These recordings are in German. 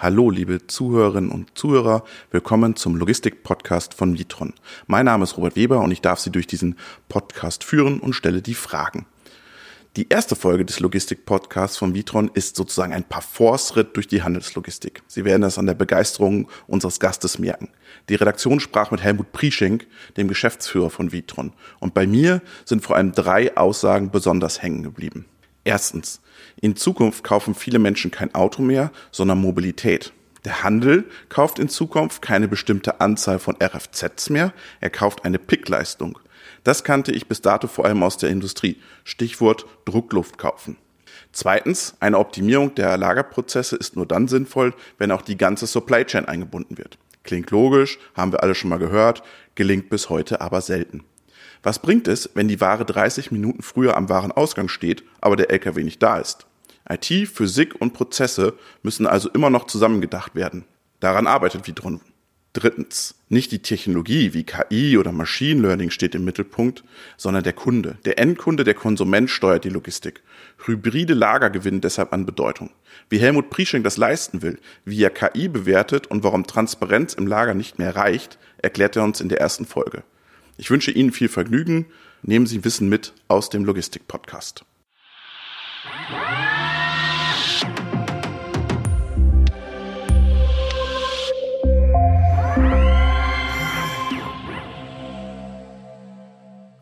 Hallo, liebe Zuhörerinnen und Zuhörer. Willkommen zum Logistik-Podcast von Vitron. Mein Name ist Robert Weber und ich darf Sie durch diesen Podcast führen und stelle die Fragen. Die erste Folge des Logistik-Podcasts von Vitron ist sozusagen ein Parforce-Ritt durch die Handelslogistik. Sie werden das an der Begeisterung unseres Gastes merken. Die Redaktion sprach mit Helmut Prieschenk, dem Geschäftsführer von Vitron. Und bei mir sind vor allem drei Aussagen besonders hängen geblieben. Erstens. In Zukunft kaufen viele Menschen kein Auto mehr, sondern Mobilität. Der Handel kauft in Zukunft keine bestimmte Anzahl von RFZs mehr, er kauft eine Pickleistung. Das kannte ich bis dato vor allem aus der Industrie. Stichwort Druckluft kaufen. Zweitens, eine Optimierung der Lagerprozesse ist nur dann sinnvoll, wenn auch die ganze Supply Chain eingebunden wird. Klingt logisch, haben wir alle schon mal gehört, gelingt bis heute aber selten. Was bringt es, wenn die Ware 30 Minuten früher am Warenausgang steht, aber der LKW nicht da ist? IT, Physik und Prozesse müssen also immer noch zusammengedacht werden. Daran arbeitet Vitron. Drittens, nicht die Technologie wie KI oder Machine Learning steht im Mittelpunkt, sondern der Kunde. Der Endkunde, der Konsument steuert die Logistik. Hybride Lager gewinnen deshalb an Bedeutung. Wie Helmut Prieschenk das leisten will, wie er KI bewertet und warum Transparenz im Lager nicht mehr reicht, erklärt er uns in der ersten Folge. Ich wünsche Ihnen viel Vergnügen. Nehmen Sie Wissen mit aus dem Logistik-Podcast.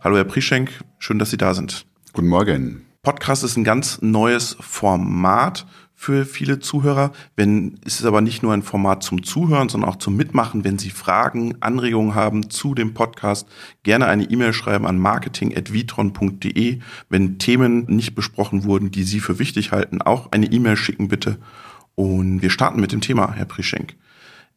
Hallo Herr Prischenk, schön, dass Sie da sind. Guten Morgen. Podcast ist ein ganz neues Format für viele Zuhörer. Wenn, ist es aber nicht nur ein Format zum Zuhören, sondern auch zum Mitmachen. Wenn Sie Fragen, Anregungen haben zu dem Podcast, gerne eine E-Mail schreiben an marketing.vitron.de. Wenn Themen nicht besprochen wurden, die Sie für wichtig halten, auch eine E-Mail schicken bitte. Und wir starten mit dem Thema, Herr Prischenk.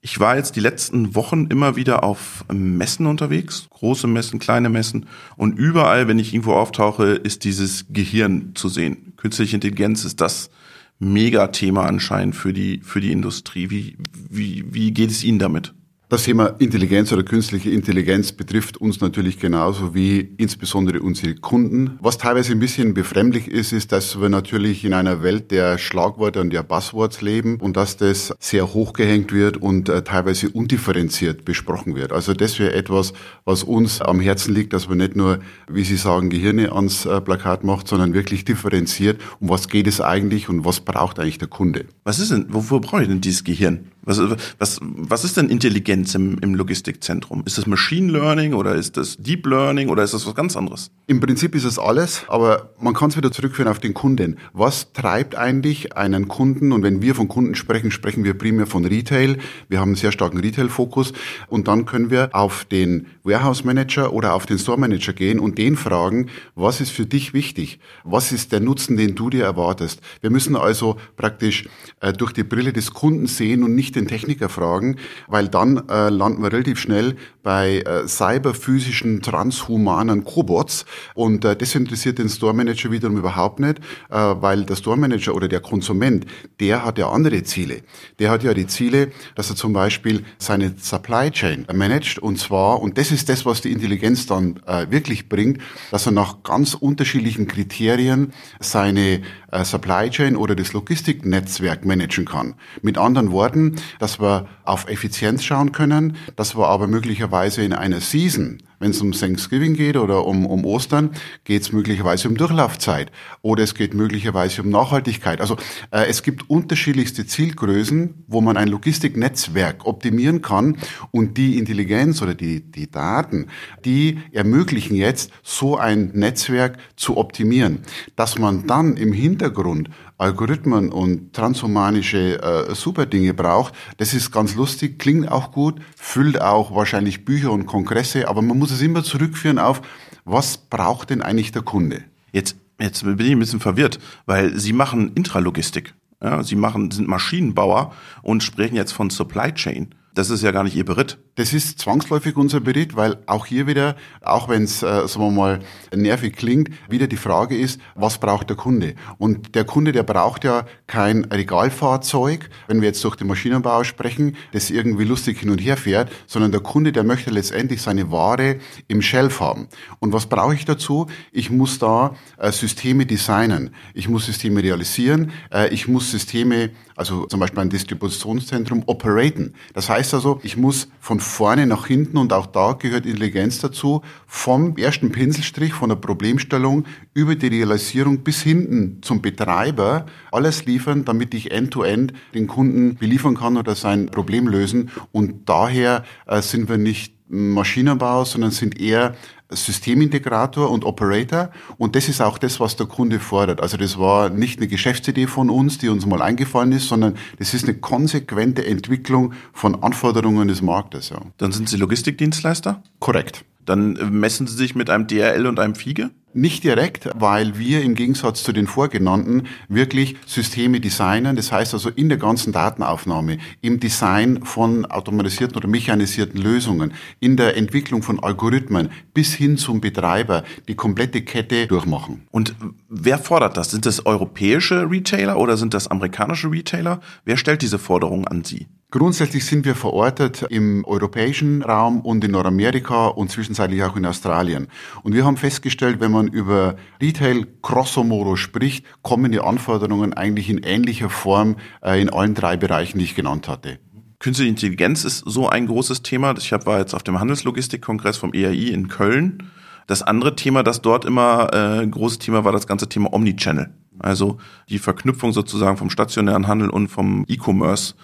Ich war jetzt die letzten Wochen immer wieder auf Messen unterwegs, große Messen, kleine Messen und überall, wenn ich irgendwo auftauche, ist dieses Gehirn zu sehen. Künstliche Intelligenz ist das Megathema anscheinend für die für die Industrie. Wie wie wie geht es Ihnen damit? Das Thema Intelligenz oder künstliche Intelligenz betrifft uns natürlich genauso wie insbesondere unsere Kunden. Was teilweise ein bisschen befremdlich ist, ist, dass wir natürlich in einer Welt der Schlagworte und der Buzzwords leben und dass das sehr hochgehängt wird und äh, teilweise undifferenziert besprochen wird. Also das wäre etwas, was uns am Herzen liegt, dass man nicht nur, wie Sie sagen, Gehirne ans äh, Plakat macht, sondern wirklich differenziert, um was geht es eigentlich und was braucht eigentlich der Kunde. Was ist denn, wofür brauche ich denn dieses Gehirn? Was, was, was ist denn Intelligenz im, im Logistikzentrum? Ist das Machine Learning oder ist das Deep Learning oder ist das was ganz anderes? Im Prinzip ist es alles, aber man kann es wieder zurückführen auf den Kunden. Was treibt eigentlich einen Kunden? Und wenn wir von Kunden sprechen, sprechen wir primär von Retail. Wir haben einen sehr starken Retail-Fokus. Und dann können wir auf den Warehouse Manager oder auf den Store Manager gehen und den fragen, was ist für dich wichtig? Was ist der Nutzen, den du dir erwartest? Wir müssen also praktisch äh, durch die Brille des Kunden sehen und nicht den Techniker fragen, weil dann äh, landen wir relativ schnell bei äh, cyberphysischen, transhumanen Cobots. Und äh, das interessiert den Store Manager wiederum überhaupt nicht, äh, weil der Store Manager oder der Konsument, der hat ja andere Ziele. Der hat ja die Ziele, dass er zum Beispiel seine Supply Chain managt und zwar, und das ist das, was die Intelligenz dann äh, wirklich bringt, dass er nach ganz unterschiedlichen Kriterien seine Supply Chain oder das Logistiknetzwerk managen kann. Mit anderen Worten, dass wir auf Effizienz schauen können, dass wir aber möglicherweise in einer Season wenn es um Thanksgiving geht oder um, um Ostern, geht es möglicherweise um Durchlaufzeit oder es geht möglicherweise um Nachhaltigkeit. Also äh, es gibt unterschiedlichste Zielgrößen, wo man ein Logistiknetzwerk optimieren kann und die Intelligenz oder die, die Daten, die ermöglichen jetzt, so ein Netzwerk zu optimieren. Dass man dann im Hintergrund Algorithmen und transhumanische äh, Superdinge braucht, das ist ganz lustig, klingt auch gut, füllt auch wahrscheinlich Bücher und Kongresse, aber man muss es immer zurückführen auf, was braucht denn eigentlich der Kunde? Jetzt, jetzt bin ich ein bisschen verwirrt, weil Sie machen Intralogistik. Ja, Sie machen, sind Maschinenbauer und sprechen jetzt von Supply Chain. Das ist ja gar nicht Ihr Beritt. Das ist zwangsläufig unser Bericht, weil auch hier wieder, auch wenn es, äh, sagen wir mal, nervig klingt, wieder die Frage ist, was braucht der Kunde? Und der Kunde, der braucht ja kein Regalfahrzeug, wenn wir jetzt durch den Maschinenbau sprechen, das irgendwie lustig hin und her fährt, sondern der Kunde, der möchte letztendlich seine Ware im Shelf haben. Und was brauche ich dazu? Ich muss da äh, Systeme designen. Ich muss Systeme realisieren. Äh, ich muss Systeme, also zum Beispiel ein Distributionszentrum, operaten. Das heißt also, ich muss von vorne nach hinten und auch da gehört Intelligenz dazu, vom ersten Pinselstrich, von der Problemstellung über die Realisierung bis hinten zum Betreiber alles liefern, damit ich end-to-end -end den Kunden beliefern kann oder sein Problem lösen. Und daher äh, sind wir nicht Maschinenbau, sondern sind eher Systemintegrator und Operator. Und das ist auch das, was der Kunde fordert. Also das war nicht eine Geschäftsidee von uns, die uns mal eingefallen ist, sondern das ist eine konsequente Entwicklung von Anforderungen des Marktes. Ja. Dann sind Sie Logistikdienstleister? Korrekt. Dann messen Sie sich mit einem DRL und einem Fiege? Nicht direkt, weil wir im Gegensatz zu den vorgenannten wirklich Systeme designen. Das heißt also in der ganzen Datenaufnahme, im Design von automatisierten oder mechanisierten Lösungen, in der Entwicklung von Algorithmen bis hin zum Betreiber die komplette Kette durchmachen. Und wer fordert das? Sind das europäische Retailer oder sind das amerikanische Retailer? Wer stellt diese Forderungen an Sie? Grundsätzlich sind wir verortet im europäischen Raum und in Nordamerika und zwischenzeitlich auch in Australien. Und wir haben festgestellt, wenn man über Retail grosso modo spricht, kommen die Anforderungen eigentlich in ähnlicher Form äh, in allen drei Bereichen, die ich genannt hatte. Künstliche Intelligenz ist so ein großes Thema. Ich war jetzt auf dem Handelslogistikkongress vom EAI in Köln. Das andere Thema, das dort immer äh, großes Thema war, das ganze Thema Omnichannel. Also die Verknüpfung sozusagen vom stationären Handel und vom E-Commerce.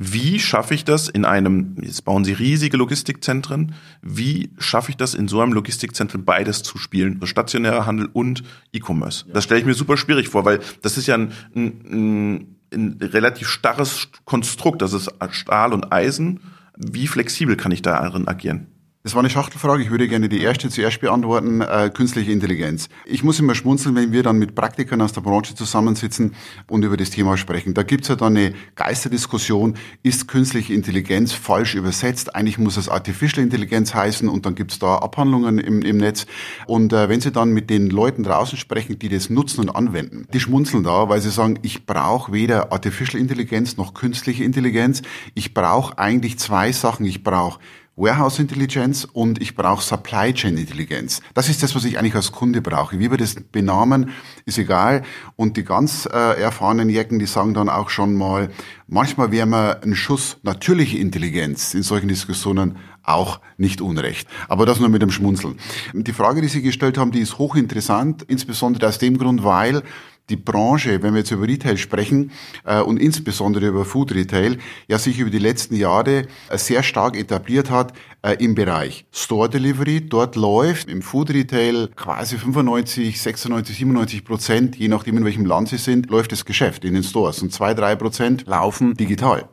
Wie schaffe ich das in einem, jetzt bauen Sie riesige Logistikzentren, wie schaffe ich das in so einem Logistikzentrum beides zu spielen, stationärer Handel und E-Commerce? Das stelle ich mir super schwierig vor, weil das ist ja ein, ein, ein relativ starres Konstrukt, das ist Stahl und Eisen. Wie flexibel kann ich darin agieren? Das war eine Schachtelfrage. Ich würde gerne die erste zuerst beantworten. Äh, künstliche Intelligenz. Ich muss immer schmunzeln, wenn wir dann mit Praktikern aus der Branche zusammensitzen und über das Thema sprechen. Da gibt's ja dann eine Geisterdiskussion. Ist künstliche Intelligenz falsch übersetzt? Eigentlich muss es Artificial Intelligenz heißen und dann gibt's da Abhandlungen im, im Netz. Und äh, wenn Sie dann mit den Leuten draußen sprechen, die das nutzen und anwenden, die schmunzeln da, weil sie sagen, ich brauche weder Artificial Intelligenz noch künstliche Intelligenz. Ich brauche eigentlich zwei Sachen. Ich brauche Warehouse Intelligenz und ich brauche Supply Chain Intelligenz. Das ist das, was ich eigentlich als Kunde brauche. Wie wir das benamen, ist egal. Und die ganz äh, erfahrenen Jecken, die sagen dann auch schon mal, manchmal wäre mir ein Schuss natürliche Intelligenz in solchen Diskussionen auch nicht unrecht. Aber das nur mit dem Schmunzeln. Die Frage, die Sie gestellt haben, die ist hochinteressant, insbesondere aus dem Grund, weil die Branche, wenn wir jetzt über Retail sprechen äh, und insbesondere über Food Retail, ja sich über die letzten Jahre äh, sehr stark etabliert hat äh, im Bereich Store Delivery. Dort läuft im Food Retail quasi 95, 96, 97 Prozent, je nachdem in welchem Land sie sind, läuft das Geschäft in den Stores und zwei, drei Prozent laufen digital.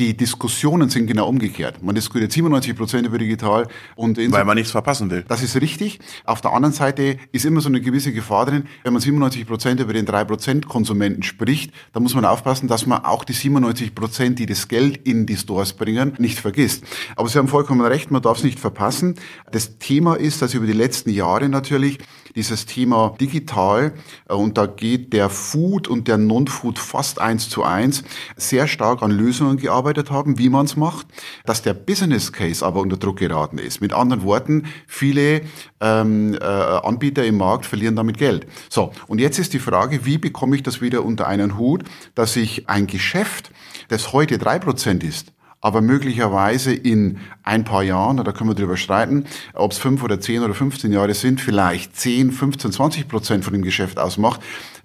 Die Diskussionen sind genau umgekehrt. Man diskutiert 97 Prozent über digital und weil man nichts verpassen will. Das ist richtig. Auf der anderen Seite ist immer so eine gewisse Gefahr drin, wenn man 97 Prozent über den 3 Prozent Konsumenten spricht, da muss man aufpassen, dass man auch die 97 Prozent, die das Geld in die Stores bringen, nicht vergisst. Aber Sie haben vollkommen recht, man darf es nicht verpassen. Das Thema ist, dass über die letzten Jahre natürlich dieses Thema digital, äh, und da geht der Food und der Non-Food fast eins zu eins, sehr stark an Lösungen gearbeitet haben, wie man es macht, dass der Business Case aber unter Druck geraten ist. Mit anderen Worten, viele ähm, äh, Anbieter im Markt verlieren damit Geld. So, und jetzt ist die Frage, wie bekomme ich das wieder unter einen Hut, dass ich ein Geschäft, das heute drei Prozent ist, aber möglicherweise in ein paar Jahren, da können wir drüber streiten, ob es fünf oder zehn oder 15 Jahre sind, vielleicht 10, 15, 20 Prozent von dem Geschäft ausmacht,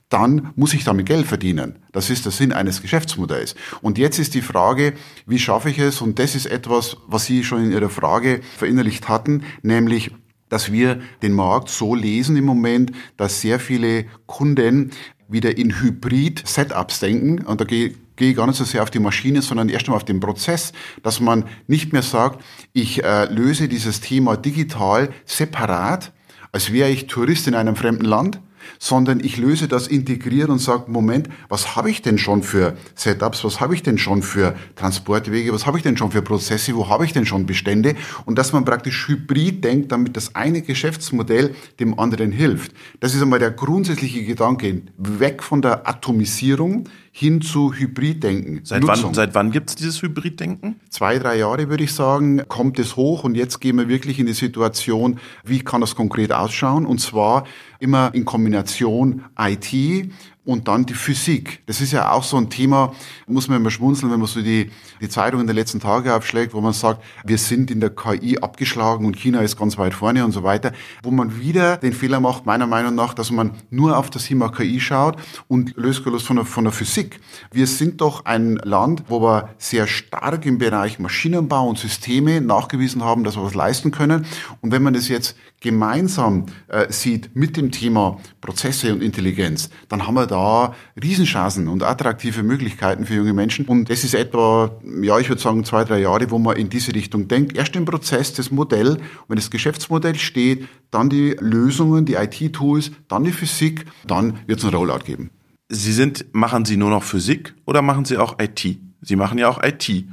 dann muss ich damit Geld verdienen. Das ist der Sinn eines Geschäftsmodells. Und jetzt ist die Frage, wie schaffe ich es? Und das ist etwas, was Sie schon in Ihrer Frage verinnerlicht hatten, nämlich dass wir den Markt so lesen im Moment, dass sehr viele Kunden wieder in Hybrid-Setups denken. Und da gehe gehe gar nicht so sehr auf die Maschine, sondern erst einmal auf den Prozess, dass man nicht mehr sagt, ich äh, löse dieses Thema digital separat, als wäre ich Tourist in einem fremden Land, sondern ich löse das integriert und sage, Moment, was habe ich denn schon für Setups, was habe ich denn schon für Transportwege, was habe ich denn schon für Prozesse, wo habe ich denn schon Bestände und dass man praktisch hybrid denkt, damit das eine Geschäftsmodell dem anderen hilft. Das ist einmal der grundsätzliche Gedanke, weg von der Atomisierung hin zu Hybriddenken. Seit Nutzung. wann, seit wann gibt es dieses Hybriddenken? Zwei, drei Jahre würde ich sagen, kommt es hoch und jetzt gehen wir wirklich in die Situation, wie kann das konkret ausschauen? Und zwar immer in Kombination IT und dann die Physik. Das ist ja auch so ein Thema, muss man immer schmunzeln, wenn man so die, die Zeitung in den letzten Tagen aufschlägt, wo man sagt, wir sind in der KI abgeschlagen und China ist ganz weit vorne und so weiter, wo man wieder den Fehler macht, meiner Meinung nach, dass man nur auf das Thema KI schaut und losgelöst von der, von der Physik. Wir sind doch ein Land, wo wir sehr stark im Bereich Maschinenbau und Systeme nachgewiesen haben, dass wir was leisten können. Und wenn man das jetzt gemeinsam äh, sieht mit dem Thema Prozesse und Intelligenz, dann haben wir da Riesenchancen und attraktive Möglichkeiten für junge Menschen. Und das ist etwa, ja, ich würde sagen, zwei, drei Jahre, wo man in diese Richtung denkt. Erst im Prozess, das Modell, wenn das Geschäftsmodell steht, dann die Lösungen, die IT-Tools, dann die Physik, dann wird es einen Rollout geben. Sie sind, machen Sie nur noch Physik oder machen Sie auch IT? Sie machen ja auch IT.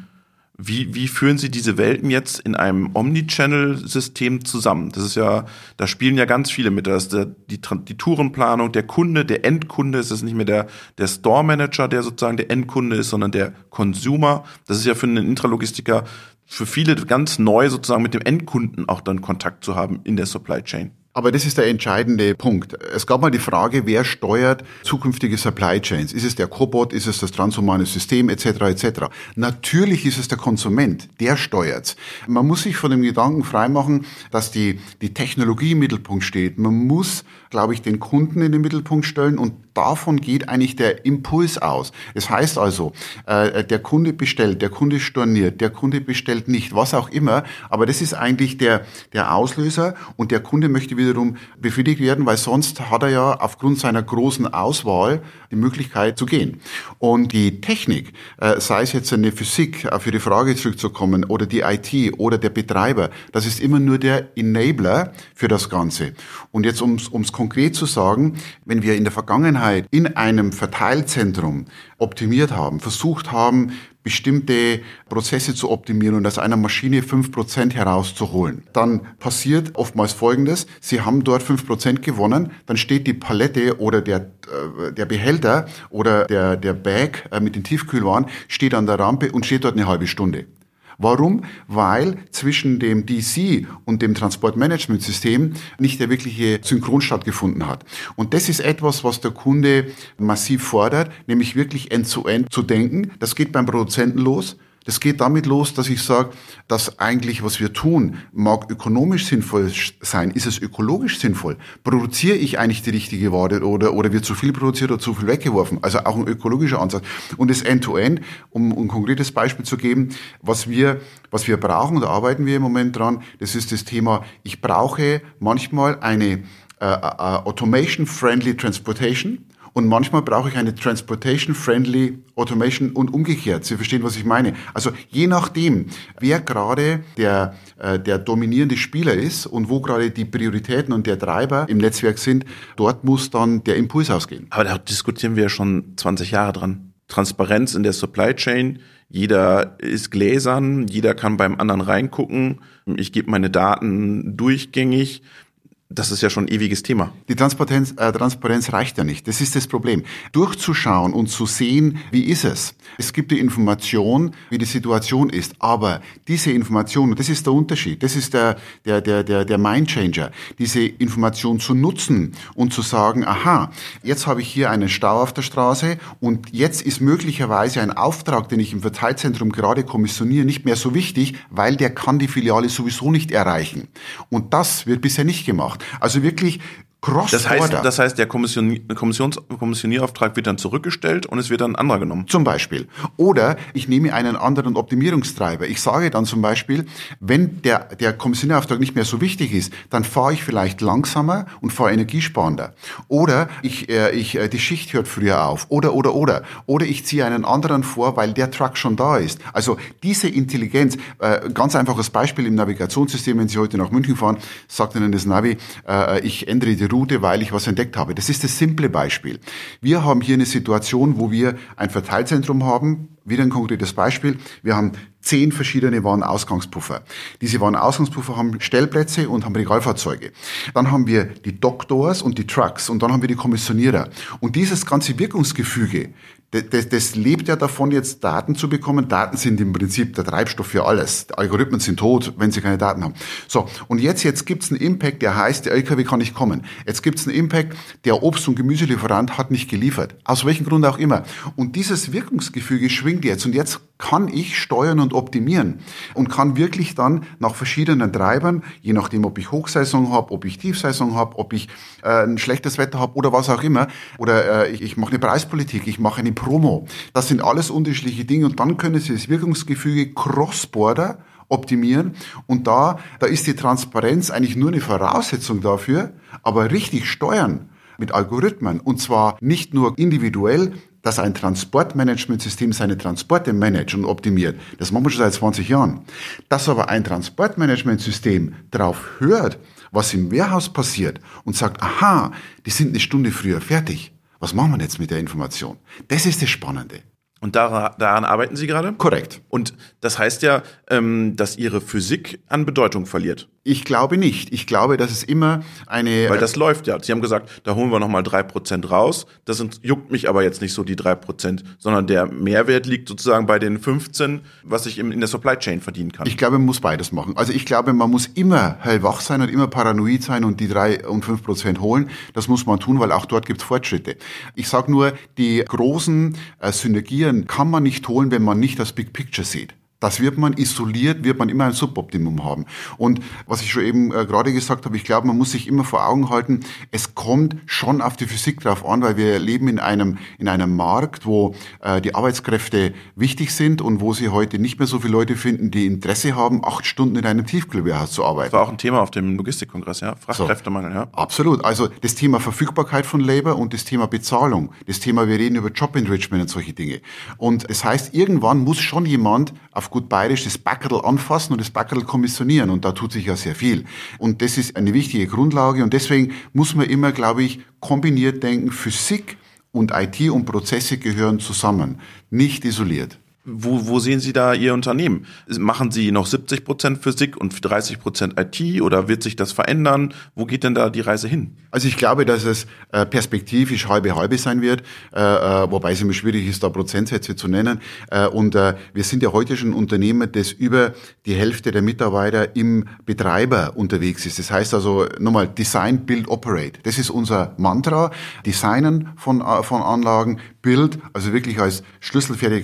Wie, wie führen Sie diese Welten jetzt in einem Omnichannel-System zusammen? Das ist ja, da spielen ja ganz viele mit. Das ist der, die, die Tourenplanung, der Kunde, der Endkunde. Es ist nicht mehr der, der Store-Manager, der sozusagen der Endkunde ist, sondern der Consumer. Das ist ja für einen Intralogistiker für viele ganz neu, sozusagen mit dem Endkunden auch dann Kontakt zu haben in der Supply Chain. Aber das ist der entscheidende Punkt. Es gab mal die Frage, wer steuert zukünftige Supply Chains? Ist es der Cobot, ist es das transhumane System etc. etc. Natürlich ist es der Konsument, der steuert's. Man muss sich von dem Gedanken freimachen, dass die, die Technologie im Mittelpunkt steht. Man muss, glaube ich, den Kunden in den Mittelpunkt stellen und davon geht eigentlich der Impuls aus. Es heißt also, äh, der Kunde bestellt, der Kunde storniert, der Kunde bestellt nicht, was auch immer. Aber das ist eigentlich der, der Auslöser und der Kunde möchte wiederum befriedigt werden, weil sonst hat er ja aufgrund seiner großen Auswahl die Möglichkeit zu gehen. Und die Technik, äh, sei es jetzt eine Physik, für die Frage zurückzukommen, oder die IT oder der Betreiber, das ist immer nur der Enabler für das Ganze. Und jetzt, um es konkret zu sagen, wenn wir in der Vergangenheit in einem Verteilzentrum optimiert haben, versucht haben, bestimmte Prozesse zu optimieren und aus einer Maschine fünf Prozent herauszuholen. Dann passiert oftmals Folgendes, Sie haben dort fünf Prozent gewonnen, dann steht die Palette oder der, äh, der Behälter oder der, der Bag äh, mit den Tiefkühlwaren steht an der Rampe und steht dort eine halbe Stunde. Warum? Weil zwischen dem DC und dem Transportmanagementsystem nicht der wirkliche Synchron stattgefunden hat. Und das ist etwas, was der Kunde massiv fordert, nämlich wirklich end-zu-end -end zu denken. Das geht beim Produzenten los. Das geht damit los, dass ich sage, dass eigentlich, was wir tun, mag ökonomisch sinnvoll sein. Ist es ökologisch sinnvoll? Produziere ich eigentlich die richtige Ware oder, oder wird zu viel produziert oder zu viel weggeworfen? Also auch ein ökologischer Ansatz. Und das End-to-End, -End, um ein konkretes Beispiel zu geben, was wir, was wir brauchen, da arbeiten wir im Moment dran, das ist das Thema, ich brauche manchmal eine äh, äh, Automation-Friendly Transportation. Und manchmal brauche ich eine Transportation-Friendly Automation und umgekehrt. Sie verstehen, was ich meine. Also je nachdem, wer gerade der, äh, der dominierende Spieler ist und wo gerade die Prioritäten und der Treiber im Netzwerk sind, dort muss dann der Impuls ausgehen. Aber da diskutieren wir schon 20 Jahre dran. Transparenz in der Supply Chain. Jeder ist gläsern, jeder kann beim anderen reingucken. Ich gebe meine Daten durchgängig das ist ja schon ein ewiges Thema. Die Transparenz, äh, Transparenz reicht ja nicht. Das ist das Problem. Durchzuschauen und zu sehen, wie ist es. Es gibt die Information, wie die Situation ist. Aber diese Information, das ist der Unterschied, das ist der, der, der, der, der Mindchanger, diese Information zu nutzen und zu sagen, aha, jetzt habe ich hier einen Stau auf der Straße und jetzt ist möglicherweise ein Auftrag, den ich im Verteilzentrum gerade kommissioniere, nicht mehr so wichtig, weil der kann die Filiale sowieso nicht erreichen. Und das wird bisher nicht gemacht. Also wirklich Cross das heißt, das heißt, der Kommission, Kommissions, Kommissionierauftrag wird dann zurückgestellt und es wird dann ein anderer genommen. Zum Beispiel. Oder ich nehme einen anderen Optimierungstreiber. Ich sage dann zum Beispiel, wenn der, der Kommissionierauftrag nicht mehr so wichtig ist, dann fahre ich vielleicht langsamer und fahre energiesparender. Oder ich, äh, ich, äh, die Schicht hört früher auf. Oder, oder, oder. Oder ich ziehe einen anderen vor, weil der Truck schon da ist. Also diese Intelligenz, äh, ganz einfaches Beispiel im Navigationssystem, wenn Sie heute nach München fahren, sagt Ihnen das Navi, äh, ich ändere die Route, weil ich was entdeckt habe. Das ist das simple Beispiel. Wir haben hier eine Situation, wo wir ein Verteilzentrum haben. Wieder ein konkretes Beispiel. Wir haben zehn verschiedene Warenausgangspuffer. Diese Warenausgangspuffer haben Stellplätze und haben Regalfahrzeuge. Dann haben wir die Doktors und die Trucks und dann haben wir die Kommissionierer. Und dieses ganze Wirkungsgefüge, das, das lebt ja davon, jetzt Daten zu bekommen. Daten sind im Prinzip der Treibstoff für alles. Die Algorithmen sind tot, wenn sie keine Daten haben. So, und jetzt, jetzt gibt's einen Impact, der heißt, der LKW kann nicht kommen. Jetzt gibt's einen Impact, der Obst- und Gemüselieferant hat nicht geliefert. Aus welchem Grund auch immer. Und dieses Wirkungsgefüge schwingt jetzt. Und jetzt kann ich steuern und optimieren und kann wirklich dann nach verschiedenen Treibern, je nachdem, ob ich Hochsaison habe, ob ich Tiefsaison habe, ob ich äh, ein schlechtes Wetter habe oder was auch immer, oder äh, ich, ich mache eine Preispolitik, ich mache eine Promo. Das sind alles unterschiedliche Dinge und dann können Sie das Wirkungsgefüge cross-border optimieren und da, da ist die Transparenz eigentlich nur eine Voraussetzung dafür, aber richtig steuern mit Algorithmen und zwar nicht nur individuell, dass ein Transportmanagementsystem seine Transporte managt und optimiert. Das machen wir schon seit 20 Jahren. Dass aber ein Transportmanagementsystem darauf hört, was im Warehouse passiert und sagt, aha, die sind eine Stunde früher fertig. Was machen wir jetzt mit der Information? Das ist das Spannende. Und daran, daran arbeiten Sie gerade? Korrekt. Und das heißt ja, ähm, dass Ihre Physik an Bedeutung verliert. Ich glaube nicht. Ich glaube, dass es immer eine. Weil das läuft ja. Sie haben gesagt, da holen wir nochmal drei Prozent raus. Das juckt mich aber jetzt nicht so die drei Prozent, sondern der Mehrwert liegt sozusagen bei den 15, was ich in der Supply Chain verdienen kann. Ich glaube, man muss beides machen. Also ich glaube, man muss immer hellwach sein und immer paranoid sein und die drei und fünf Prozent holen. Das muss man tun, weil auch dort gibt es Fortschritte. Ich sage nur, die großen äh, Synergien kann man nicht holen, wenn man nicht das Big Picture sieht. Das wird man isoliert, wird man immer ein Suboptimum haben. Und was ich schon eben äh, gerade gesagt habe, ich glaube, man muss sich immer vor Augen halten, es kommt schon auf die Physik drauf an, weil wir leben in einem, in einem Markt, wo äh, die Arbeitskräfte wichtig sind und wo sie heute nicht mehr so viele Leute finden, die Interesse haben, acht Stunden in einem Tiefkühlwarehouse zu arbeiten. Das war auch ein Thema auf dem Logistikkongress, ja? Fachkräftemangel, so. ja. Absolut. Also das Thema Verfügbarkeit von Labor und das Thema Bezahlung. Das Thema, wir reden über Job Enrichment und solche Dinge. Und das heißt, irgendwann muss schon jemand auf gut bayerisch das Backerl anfassen und das Backerl kommissionieren. Und da tut sich ja sehr viel. Und das ist eine wichtige Grundlage. Und deswegen muss man immer, glaube ich, kombiniert denken. Physik und IT und Prozesse gehören zusammen, nicht isoliert. Wo, wo sehen Sie da Ihr Unternehmen? Machen Sie noch 70 Prozent Physik und 30 Prozent IT oder wird sich das verändern? Wo geht denn da die Reise hin? Also ich glaube, dass es äh, perspektivisch halbe halbe sein wird, äh, äh, wobei es immer schwierig ist, da Prozentsätze zu nennen. Und wir sind ja heute schon ein Unternehmen, das über die Hälfte der Mitarbeiter im Betreiber unterwegs ist. Das heißt also nochmal Design, Build, Operate. Das ist unser Mantra. Designen von, von Anlagen, Build, also wirklich als schlüsselfertige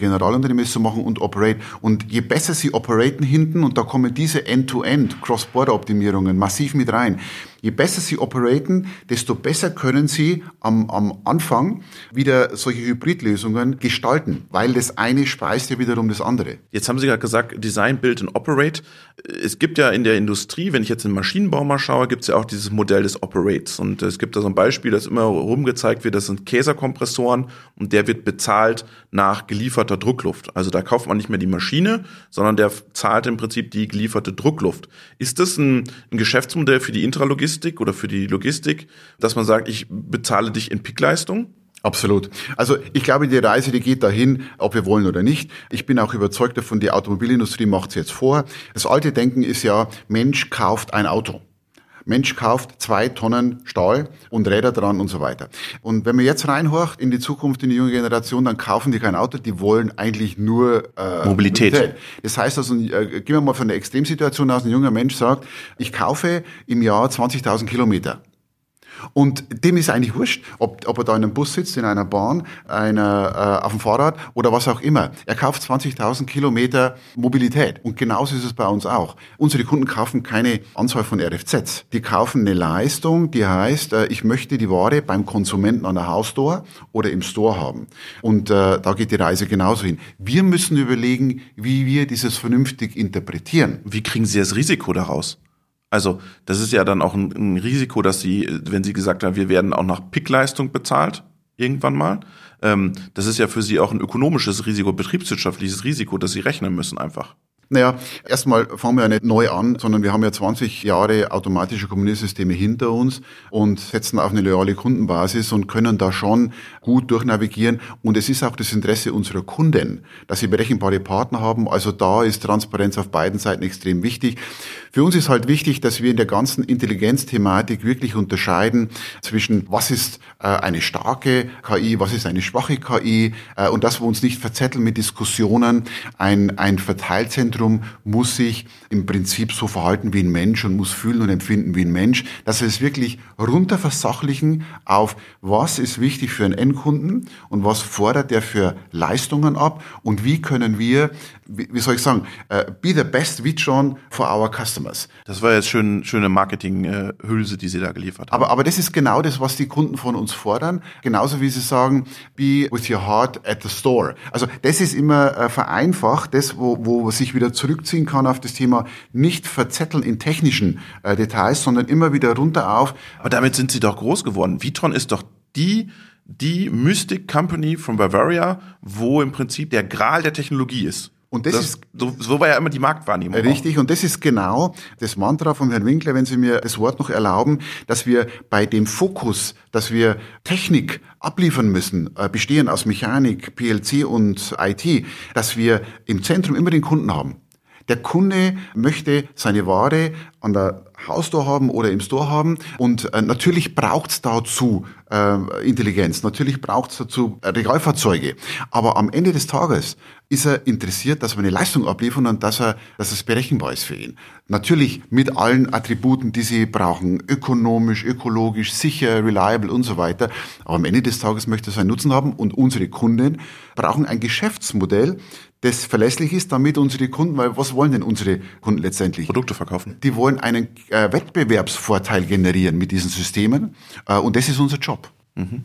Zu machen und Operate. Und je besser sie operaten hinten, und da kommen diese End-to-End Cross-Border-Optimierungen massiv mit rein, Je besser Sie operaten, desto besser können Sie am, am Anfang wieder solche Hybridlösungen gestalten, weil das eine speist ja wiederum das andere. Jetzt haben Sie gerade gesagt, Design, Build und Operate. Es gibt ja in der Industrie, wenn ich jetzt in den Maschinenbau mal schaue, gibt es ja auch dieses Modell des Operates. Und es gibt da so ein Beispiel, das immer rumgezeigt wird, das sind Käserkompressoren und der wird bezahlt nach gelieferter Druckluft. Also da kauft man nicht mehr die Maschine, sondern der zahlt im Prinzip die gelieferte Druckluft. Ist das ein, ein Geschäftsmodell für die Intralogistik? Logistik oder für die Logistik, dass man sagt, ich bezahle dich in Pickleistung? Absolut. Also ich glaube, die Reise, die geht dahin, ob wir wollen oder nicht. Ich bin auch überzeugt davon, die Automobilindustrie macht es jetzt vor. Das alte Denken ist ja, Mensch kauft ein Auto. Mensch kauft zwei Tonnen Stahl und Räder dran und so weiter. Und wenn man jetzt reinhorcht in die Zukunft, in die junge Generation, dann kaufen die kein Auto, die wollen eigentlich nur äh, Mobilität. Mobilität. Das heißt also, äh, gehen wir mal von der Extremsituation aus, ein junger Mensch sagt, ich kaufe im Jahr 20.000 Kilometer. Und dem ist eigentlich wurscht, ob, ob er da in einem Bus sitzt, in einer Bahn, einer, äh, auf dem Fahrrad oder was auch immer. Er kauft 20.000 Kilometer Mobilität. Und genauso ist es bei uns auch. Unsere Kunden kaufen keine Anzahl von RFZs. Die kaufen eine Leistung, die heißt, äh, ich möchte die Ware beim Konsumenten an der Haustor oder im Store haben. Und äh, da geht die Reise genauso hin. Wir müssen überlegen, wie wir dieses vernünftig interpretieren. Wie kriegen Sie das Risiko daraus? Also das ist ja dann auch ein, ein, Risiko, dass sie, wenn sie gesagt haben, wir werden auch nach Pickleistung bezahlt, irgendwann mal, ähm, das ist ja für sie auch ein ökonomisches Risiko, betriebswirtschaftliches Risiko, das sie rechnen müssen einfach. Naja, erstmal fangen wir ja nicht neu an, sondern wir haben ja 20 Jahre automatische Kommuniersysteme hinter uns und setzen auf eine loyale Kundenbasis und können da schon gut durchnavigieren. Und es ist auch das Interesse unserer Kunden, dass sie berechenbare Partner haben. Also da ist Transparenz auf beiden Seiten extrem wichtig. Für uns ist halt wichtig, dass wir in der ganzen Intelligenzthematik wirklich unterscheiden zwischen, was ist äh, eine starke KI, was ist eine schwache KI äh, und dass wir uns nicht verzetteln mit Diskussionen. Ein, ein Verteilzentrum Zentrum muss sich im Prinzip so verhalten wie ein Mensch und muss fühlen und empfinden wie ein Mensch, dass wir es wirklich runter versachlichen auf, was ist wichtig für einen Endkunden und was fordert der für Leistungen ab und wie können wir, wie soll ich sagen, uh, be the best Vitron for our customers. Das war jetzt schön, schöne Marketinghülse, die Sie da geliefert haben. Aber, aber das ist genau das, was die Kunden von uns fordern. Genauso wie sie sagen, be with your heart at the store. Also das ist immer äh, vereinfacht, das, wo, wo sich wieder wieder zurückziehen kann auf das Thema nicht verzetteln in technischen äh, Details, sondern immer wieder runter auf. Aber damit sind Sie doch groß geworden. Vitron ist doch die die Mystic Company von Bavaria, wo im Prinzip der Gral der Technologie ist. Und das, das ist so, so war ja immer die Marktwahrnehmung. Richtig, auch. und das ist genau das Mantra von Herrn Winkler, wenn Sie mir das Wort noch erlauben, dass wir bei dem Fokus, dass wir Technik abliefern müssen, äh, bestehen aus Mechanik, PLC und IT, dass wir im Zentrum immer den Kunden haben. Der Kunde möchte seine Ware an der Haustor haben oder im Store haben. Und äh, natürlich braucht es dazu äh, Intelligenz, natürlich braucht es dazu Regalfahrzeuge. Aber am Ende des Tages ist er interessiert, dass wir eine Leistung abliefern und dass er, dass es berechenbar ist für ihn. Natürlich mit allen Attributen, die sie brauchen, ökonomisch, ökologisch, sicher, reliable und so weiter. Aber am Ende des Tages möchte er seinen Nutzen haben und unsere Kunden brauchen ein Geschäftsmodell, das verlässlich ist, damit unsere Kunden, weil was wollen denn unsere Kunden letztendlich? Produkte verkaufen. Die wollen einen äh, Wettbewerbsvorteil generieren mit diesen Systemen äh, und das ist unser Job. Mhm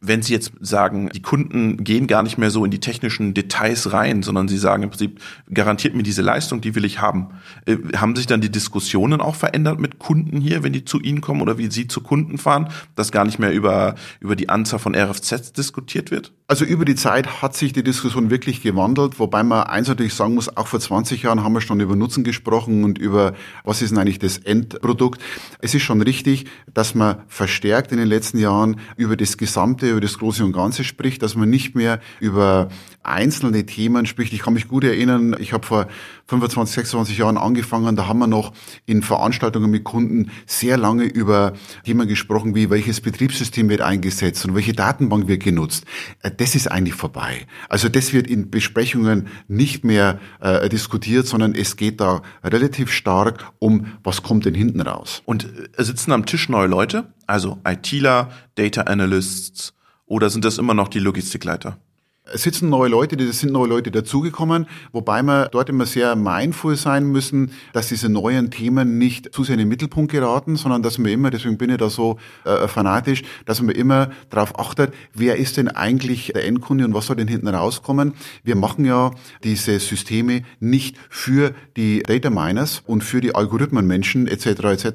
wenn Sie jetzt sagen, die Kunden gehen gar nicht mehr so in die technischen Details rein, sondern sie sagen im Prinzip, garantiert mir diese Leistung, die will ich haben. Äh, haben sich dann die Diskussionen auch verändert mit Kunden hier, wenn die zu Ihnen kommen oder wie Sie zu Kunden fahren, dass gar nicht mehr über, über die Anzahl von RFZs diskutiert wird? Also über die Zeit hat sich die Diskussion wirklich gewandelt, wobei man eins natürlich sagen muss, auch vor 20 Jahren haben wir schon über Nutzen gesprochen und über, was ist denn eigentlich das Endprodukt. Es ist schon richtig, dass man verstärkt in den letzten Jahren über das gesamte Gesamte, über das Große und Ganze spricht, dass man nicht mehr über einzelne Themen spricht. Ich kann mich gut erinnern, ich habe vor 25, 26 Jahren angefangen, da haben wir noch in Veranstaltungen mit Kunden sehr lange über Themen gesprochen, wie welches Betriebssystem wird eingesetzt und welche Datenbank wird genutzt. Äh, das ist eigentlich vorbei. Also das wird in Besprechungen nicht mehr äh, diskutiert, sondern es geht da relativ stark um, was kommt denn hinten raus. Und äh, sitzen am Tisch neue Leute, also ITler, Data Analysts, oder sind das immer noch die Logistikleiter? Es sitzen neue Leute, es sind neue Leute dazugekommen, wobei wir dort immer sehr mindful sein müssen, dass diese neuen Themen nicht zu sehr in den Mittelpunkt geraten, sondern dass wir immer, deswegen bin ich da so äh, fanatisch, dass man immer darauf achtet, wer ist denn eigentlich der Endkunde und was soll denn hinten rauskommen. Wir machen ja diese Systeme nicht für die Data Miners und für die Algorithmenmenschen etc. etc.,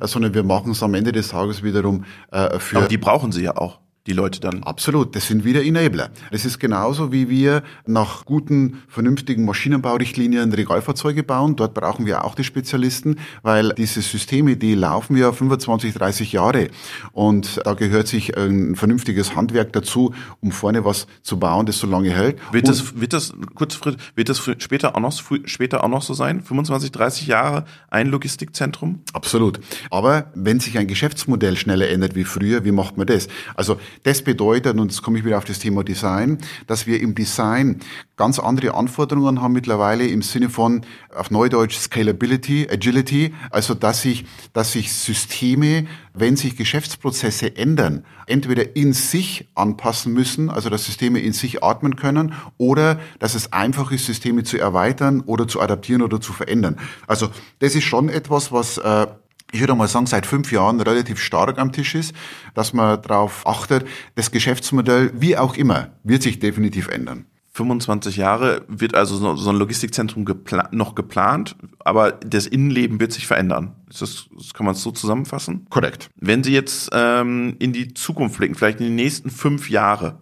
sondern wir machen es am Ende des Tages wiederum äh, für... Aber die brauchen sie ja auch die Leute dann. Absolut, das sind wieder Enabler. Das ist genauso, wie wir nach guten, vernünftigen Maschinenbaurichtlinien Regalfahrzeuge bauen. Dort brauchen wir auch die Spezialisten, weil diese Systeme, die laufen ja 25, 30 Jahre. Und da gehört sich ein vernünftiges Handwerk dazu, um vorne was zu bauen, das so lange hält. Wird das, wird das, kurz, wird das später auch noch, später auch noch so sein? 25, 30 Jahre ein Logistikzentrum? Absolut. Aber wenn sich ein Geschäftsmodell schneller ändert wie früher, wie macht man das? Also das bedeutet, und jetzt komme ich wieder auf das Thema Design, dass wir im Design ganz andere Anforderungen haben mittlerweile im Sinne von, auf Neudeutsch, Scalability, Agility, also dass sich, dass sich Systeme, wenn sich Geschäftsprozesse ändern, entweder in sich anpassen müssen, also dass Systeme in sich atmen können, oder dass es einfach ist, Systeme zu erweitern oder zu adaptieren oder zu verändern. Also das ist schon etwas, was äh, ich würde mal sagen, seit fünf Jahren relativ stark am Tisch ist, dass man darauf achtet, das Geschäftsmodell, wie auch immer, wird sich definitiv ändern. 25 Jahre wird also so ein Logistikzentrum gepla noch geplant, aber das Innenleben wird sich verändern. Ist das, kann man es so zusammenfassen? Korrekt. Wenn Sie jetzt ähm, in die Zukunft blicken, vielleicht in die nächsten fünf Jahre,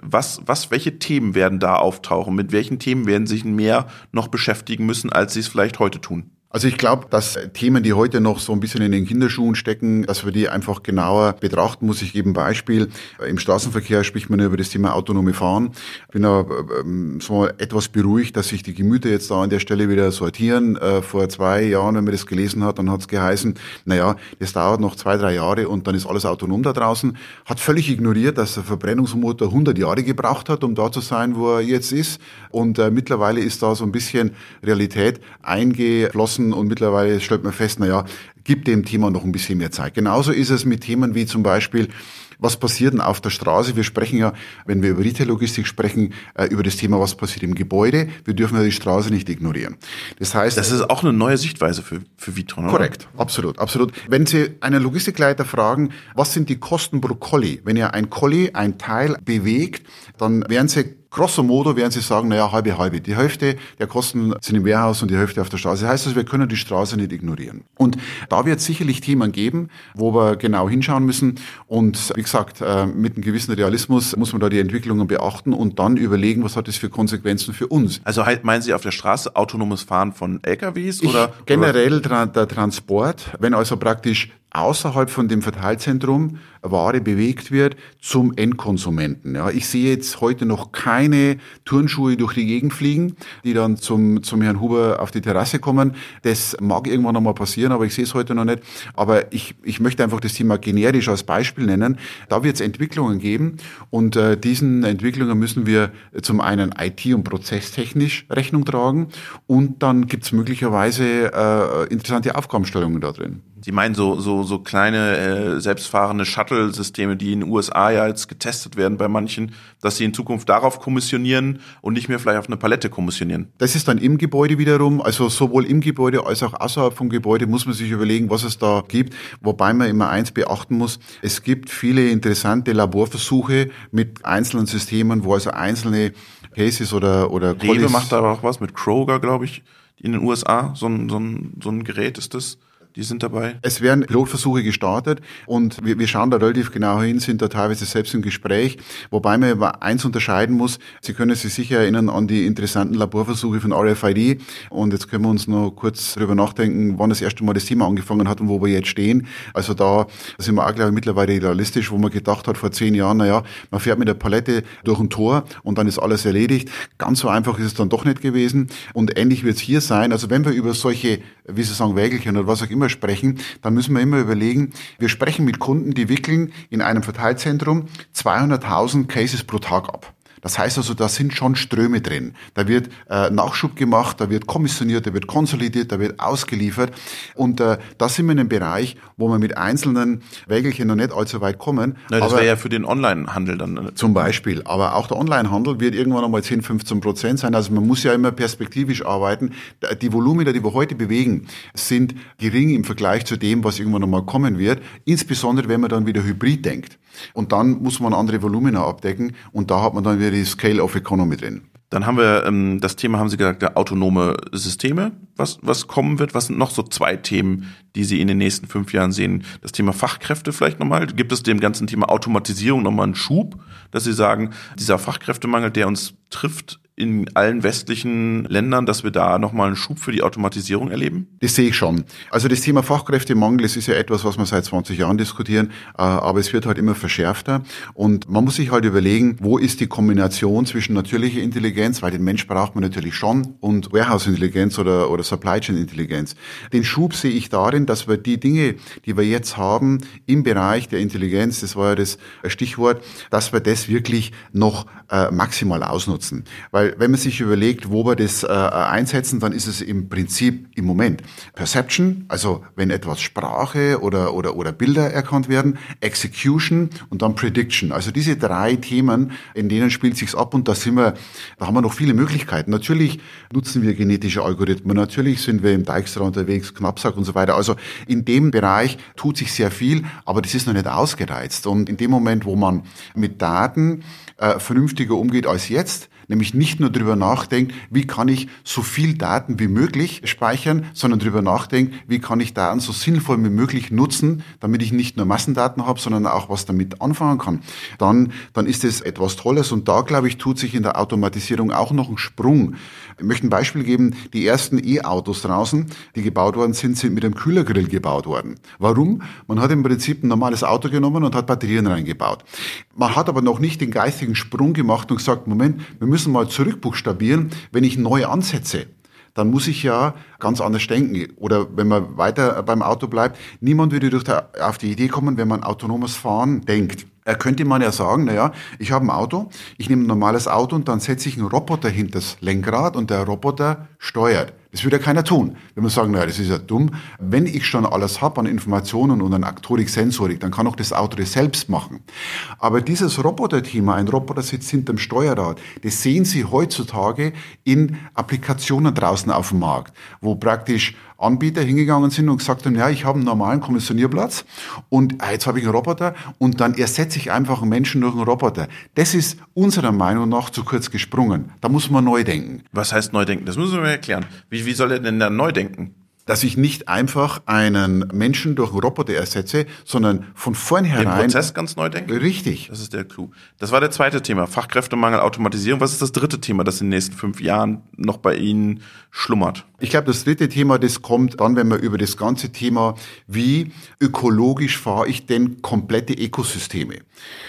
Was, was, welche Themen werden da auftauchen? Mit welchen Themen werden sich mehr noch beschäftigen müssen, als sie es vielleicht heute tun? Also ich glaube, dass Themen, die heute noch so ein bisschen in den Kinderschuhen stecken, dass wir die einfach genauer betrachten muss. Ich gebe ein Beispiel. Im Straßenverkehr spricht man über das Thema autonome Fahren. Ich bin da ähm, so etwas beruhigt, dass sich die Gemüter jetzt da an der Stelle wieder sortieren. Äh, vor zwei Jahren, wenn man das gelesen hat, dann hat es geheißen, naja, das dauert noch zwei, drei Jahre und dann ist alles autonom da draußen. Hat völlig ignoriert, dass der Verbrennungsmotor 100 Jahre gebraucht hat, um da zu sein, wo er jetzt ist. Und äh, mittlerweile ist da so ein bisschen Realität eingeflossen lassen und mittlerweile stellt man fest, naja, gibt dem Thema noch ein bisschen mehr Zeit. Genauso ist es mit Themen wie zum Beispiel was passiert denn auf der Straße? Wir sprechen ja, wenn wir über Retail-Logistik sprechen, äh, über das Thema, was passiert im Gebäude. Wir dürfen ja die Straße nicht ignorieren. Das heißt. Das ist auch eine neue Sichtweise für, für Vitron, oder? Korrekt. Absolut, absolut. Wenn Sie einen Logistikleiter fragen, was sind die Kosten pro Colli? Wenn er ein Colli, ein Teil bewegt, dann werden Sie Grosso modo werden Sie sagen, naja, halbe, halbe. Die Hälfte der Kosten sind im Warehouse und die Hälfte auf der Straße. Das heißt also, wir können die Straße nicht ignorieren. Und da wird es sicherlich Themen geben, wo wir genau hinschauen müssen. Und wie gesagt, äh, mit einem gewissen Realismus muss man da die Entwicklungen beachten und dann überlegen, was hat das für Konsequenzen für uns. Also halt, meinen Sie auf der Straße autonomes Fahren von LKWs oder? Ich, generell tra der Transport, wenn also praktisch außerhalb von dem Verteilzentrum Ware bewegt wird zum Endkonsumenten. Ja, ich sehe jetzt heute noch keine Turnschuhe durch die Gegend fliegen, die dann zum, zum Herrn Huber auf die Terrasse kommen. Das mag irgendwann noch mal passieren, aber ich sehe es heute noch nicht. Aber ich, ich möchte einfach das Thema generisch als Beispiel nennen. Da wird es Entwicklungen geben und äh, diesen Entwicklungen müssen wir zum einen IT- und prozesstechnisch Rechnung tragen und dann gibt es möglicherweise äh, interessante Aufgabenstellungen da drin. Sie meinen so, so, so kleine äh, selbstfahrende Shuttle-Systeme, die in den USA ja jetzt getestet werden bei manchen, dass sie in Zukunft darauf kommissionieren und nicht mehr vielleicht auf eine Palette kommissionieren. Das ist dann im Gebäude wiederum, also sowohl im Gebäude als auch außerhalb vom Gebäude muss man sich überlegen, was es da gibt. Wobei man immer eins beachten muss, es gibt viele interessante Laborversuche mit einzelnen Systemen, wo also einzelne Cases oder, oder Rewe macht da auch was mit Kroger, glaube ich, in den USA. So ein, so ein, so ein Gerät ist das die sind dabei? Es werden Pilotversuche gestartet und wir, wir schauen da relativ genau hin, sind da teilweise selbst im Gespräch, wobei man eins unterscheiden muss. Sie können sich sicher erinnern an die interessanten Laborversuche von RFID und jetzt können wir uns noch kurz darüber nachdenken, wann das erste Mal das Thema angefangen hat und wo wir jetzt stehen. Also da sind wir auch, glaube ich, mittlerweile realistisch, wo man gedacht hat vor zehn Jahren, naja, man fährt mit der Palette durch ein Tor und dann ist alles erledigt. Ganz so einfach ist es dann doch nicht gewesen und ähnlich wird es hier sein. Also wenn wir über solche, wie Sie sagen, Wägelchen oder was auch immer sprechen, dann müssen wir immer überlegen, wir sprechen mit Kunden, die wickeln in einem Verteilzentrum 200.000 Cases pro Tag ab. Das heißt also, da sind schon Ströme drin. Da wird äh, Nachschub gemacht, da wird kommissioniert, da wird konsolidiert, da wird ausgeliefert. Und äh, da sind wir in einem Bereich, wo wir mit einzelnen Wägelchen noch nicht allzu weit kommen. Na, das wäre ja für den Onlinehandel dann. Äh, Zum Beispiel. Aber auch der Onlinehandel wird irgendwann einmal 10, 15 Prozent sein. Also man muss ja immer perspektivisch arbeiten. Die Volumina, die wir heute bewegen, sind gering im Vergleich zu dem, was irgendwann einmal kommen wird. Insbesondere, wenn man dann wieder Hybrid denkt. Und dann muss man andere Volumina abdecken und da hat man dann wieder die Scale of Economy drin. Dann haben wir ähm, das Thema, haben Sie gesagt, der autonome Systeme, was, was kommen wird. Was sind noch so zwei Themen, die Sie in den nächsten fünf Jahren sehen? Das Thema Fachkräfte vielleicht nochmal. Gibt es dem ganzen Thema Automatisierung nochmal einen Schub, dass Sie sagen, dieser Fachkräftemangel, der uns trifft in allen westlichen Ländern, dass wir da nochmal einen Schub für die Automatisierung erleben? Das sehe ich schon. Also das Thema Fachkräftemangel, das ist ja etwas, was wir seit 20 Jahren diskutieren, äh, aber es wird halt immer verschärfter und man muss sich halt überlegen, wo ist die Kombination zwischen natürlicher Intelligenz, weil den Mensch braucht man natürlich schon, und Warehouse-Intelligenz oder, oder Supply Chain-Intelligenz. Den Schub sehe ich darin, dass wir die Dinge, die wir jetzt haben im Bereich der Intelligenz, das war ja das Stichwort, dass wir das wirklich noch äh, maximal ausnutzen. Weil weil wenn man sich überlegt, wo wir das äh, einsetzen, dann ist es im Prinzip im Moment Perception, also wenn etwas Sprache oder, oder, oder Bilder erkannt werden, Execution und dann Prediction. Also diese drei Themen, in denen spielt sich's ab und da sind wir, da haben wir noch viele Möglichkeiten. Natürlich nutzen wir genetische Algorithmen, natürlich sind wir im Dijkstra unterwegs, Knappsack und so weiter. Also in dem Bereich tut sich sehr viel, aber das ist noch nicht ausgereizt. Und in dem Moment, wo man mit Daten äh, vernünftiger umgeht als jetzt, nämlich nicht nur darüber nachdenkt, wie kann ich so viel Daten wie möglich speichern, sondern darüber nachdenkt, wie kann ich Daten so sinnvoll wie möglich nutzen, damit ich nicht nur Massendaten habe, sondern auch was damit anfangen kann. Dann, dann ist es etwas Tolles und da, glaube ich, tut sich in der Automatisierung auch noch ein Sprung. Ich möchte ein Beispiel geben. Die ersten E-Autos draußen, die gebaut worden sind, sind mit einem Kühlergrill gebaut worden. Warum? Man hat im Prinzip ein normales Auto genommen und hat Batterien reingebaut. Man hat aber noch nicht den geistigen Sprung gemacht und gesagt, Moment, wir müssen mal zurückbuchstabieren, wenn ich neu ansetze dann muss ich ja ganz anders denken. Oder wenn man weiter beim Auto bleibt, niemand würde durch der, auf die Idee kommen, wenn man autonomes Fahren denkt. Er könnte man ja sagen, naja, ich habe ein Auto, ich nehme ein normales Auto und dann setze ich einen Roboter hinter das Lenkrad und der Roboter steuert. Das würde ja keiner tun. Wenn man sagen, naja, das ist ja dumm. Wenn ich schon alles habe an Informationen und an Aktorik, Sensorik, dann kann auch das Auto das selbst machen. Aber dieses Roboter-Thema, ein Roboter sitzt hinterm Steuerrad, das sehen Sie heutzutage in Applikationen draußen auf dem Markt, wo praktisch Anbieter hingegangen sind und gesagt haben, ja, ich habe einen normalen Kommissionierplatz und ah, jetzt habe ich einen Roboter und dann ersetze ich einfach einen Menschen durch einen Roboter. Das ist unserer Meinung nach zu kurz gesprungen. Da muss man neu denken. Was heißt neu denken? Das müssen wir mir erklären. Wie, wie soll er denn da neu denken? Dass ich nicht einfach einen Menschen durch einen Roboter ersetze, sondern von vornherein. Den Prozess ganz neu denken? Richtig. Das ist der Clou. Das war der zweite Thema. Fachkräftemangel, Automatisierung. Was ist das dritte Thema, das in den nächsten fünf Jahren noch bei Ihnen schlummert? Ich glaube, das dritte Thema, das kommt dann, wenn man über das ganze Thema, wie ökologisch fahre ich denn komplette Ökosysteme?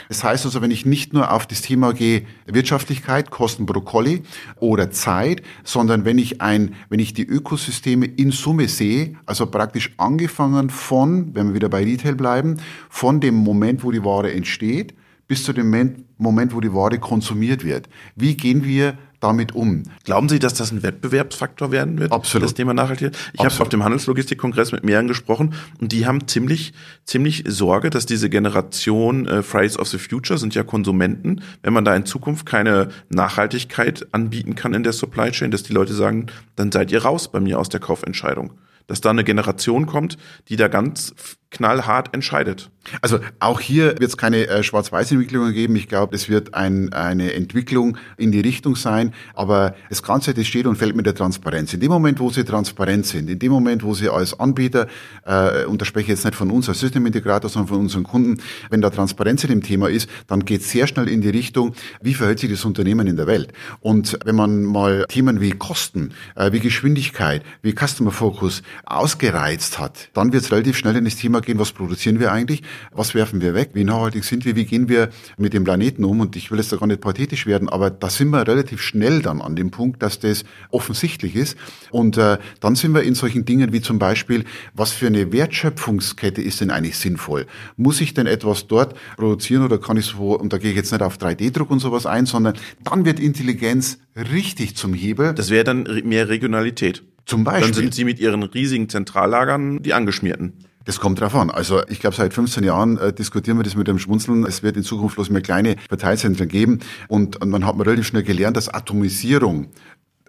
Das heißt also, wenn ich nicht nur auf das Thema gehe, Wirtschaftlichkeit, Kosten pro Colli oder Zeit, sondern wenn ich ein, wenn ich die Ökosysteme in Summe sehe, also praktisch angefangen von, wenn wir wieder bei Retail bleiben, von dem Moment, wo die Ware entsteht, bis zu dem Moment, wo die Ware konsumiert wird. Wie gehen wir damit um. Glauben Sie, dass das ein Wettbewerbsfaktor werden wird? Absolut. Das Thema Nachhaltigkeit. Ich habe auf dem Handelslogistikkongress mit mehreren gesprochen und die haben ziemlich, ziemlich Sorge, dass diese Generation äh, Fridays of the Future sind ja Konsumenten. Wenn man da in Zukunft keine Nachhaltigkeit anbieten kann in der Supply Chain, dass die Leute sagen, dann seid ihr raus bei mir aus der Kaufentscheidung dass da eine Generation kommt, die da ganz knallhart entscheidet. Also auch hier wird es keine äh, Schwarz-Weiß-Entwicklung geben. Ich glaube, es wird ein, eine Entwicklung in die Richtung sein. Aber das Ganze, das steht und fällt mit der Transparenz. In dem Moment, wo Sie transparent sind, in dem Moment, wo Sie als Anbieter, äh, und da spreche ich jetzt nicht von uns als Systemintegrator, sondern von unseren Kunden, wenn da Transparenz in dem Thema ist, dann geht es sehr schnell in die Richtung, wie verhält sich das Unternehmen in der Welt. Und wenn man mal Themen wie Kosten, äh, wie Geschwindigkeit, wie Customer Focus ausgereizt hat, dann wird es relativ schnell in das Thema gehen, was produzieren wir eigentlich, was werfen wir weg, wie nachhaltig sind wir, wie gehen wir mit dem Planeten um. Und ich will jetzt da gar nicht pathetisch werden, aber da sind wir relativ schnell dann an dem Punkt, dass das offensichtlich ist. Und äh, dann sind wir in solchen Dingen wie zum Beispiel, was für eine Wertschöpfungskette ist denn eigentlich sinnvoll? Muss ich denn etwas dort produzieren oder kann ich so, und da gehe ich jetzt nicht auf 3D-Druck und sowas ein, sondern dann wird Intelligenz richtig zum Hebel. Das wäre dann mehr Regionalität. Zum Beispiel. Dann sind Sie mit Ihren riesigen Zentrallagern die Angeschmierten. Das kommt drauf an. Also ich glaube, seit 15 Jahren äh, diskutieren wir das mit dem Schmunzeln. Es wird in Zukunft bloß mehr kleine Verteilzentren geben. Und, und man hat mal relativ schnell gelernt, dass Atomisierung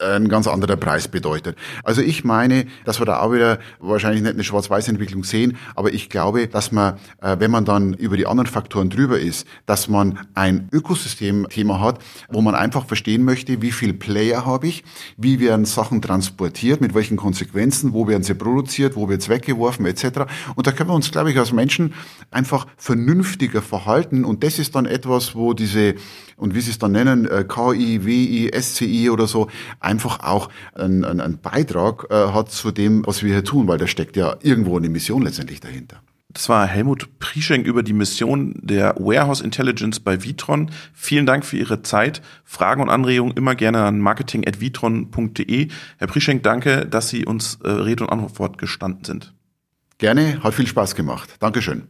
ein ganz anderer Preis bedeutet. Also ich meine, dass wir da auch wieder wahrscheinlich nicht eine Schwarz-Weiß-Entwicklung sehen, aber ich glaube, dass man, äh, wenn man dann über die anderen Faktoren drüber ist, dass man ein Ökosystem-Thema hat, wo man einfach verstehen möchte, wie viel Player habe ich, wie werden Sachen transportiert, mit welchen Konsequenzen, wo werden sie produziert, wo wird es weggeworfen, etc. Und da können wir uns, glaube ich, als Menschen einfach vernünftiger verhalten und das ist dann etwas, wo diese, und wie sie es dann nennen, äh, KI, WI, SCI oder so, einfach auch einen, einen Beitrag äh, hat zu dem, was wir hier tun, weil da steckt ja irgendwo eine Mission letztendlich dahinter. Das war Helmut Prieschenk über die Mission der Warehouse Intelligence bei Vitron. Vielen Dank für Ihre Zeit. Fragen und Anregungen immer gerne an marketing.vitron.de. Herr Prieschenk, danke, dass Sie uns äh, Rede und Antwort gestanden sind. Gerne, hat viel Spaß gemacht. Dankeschön.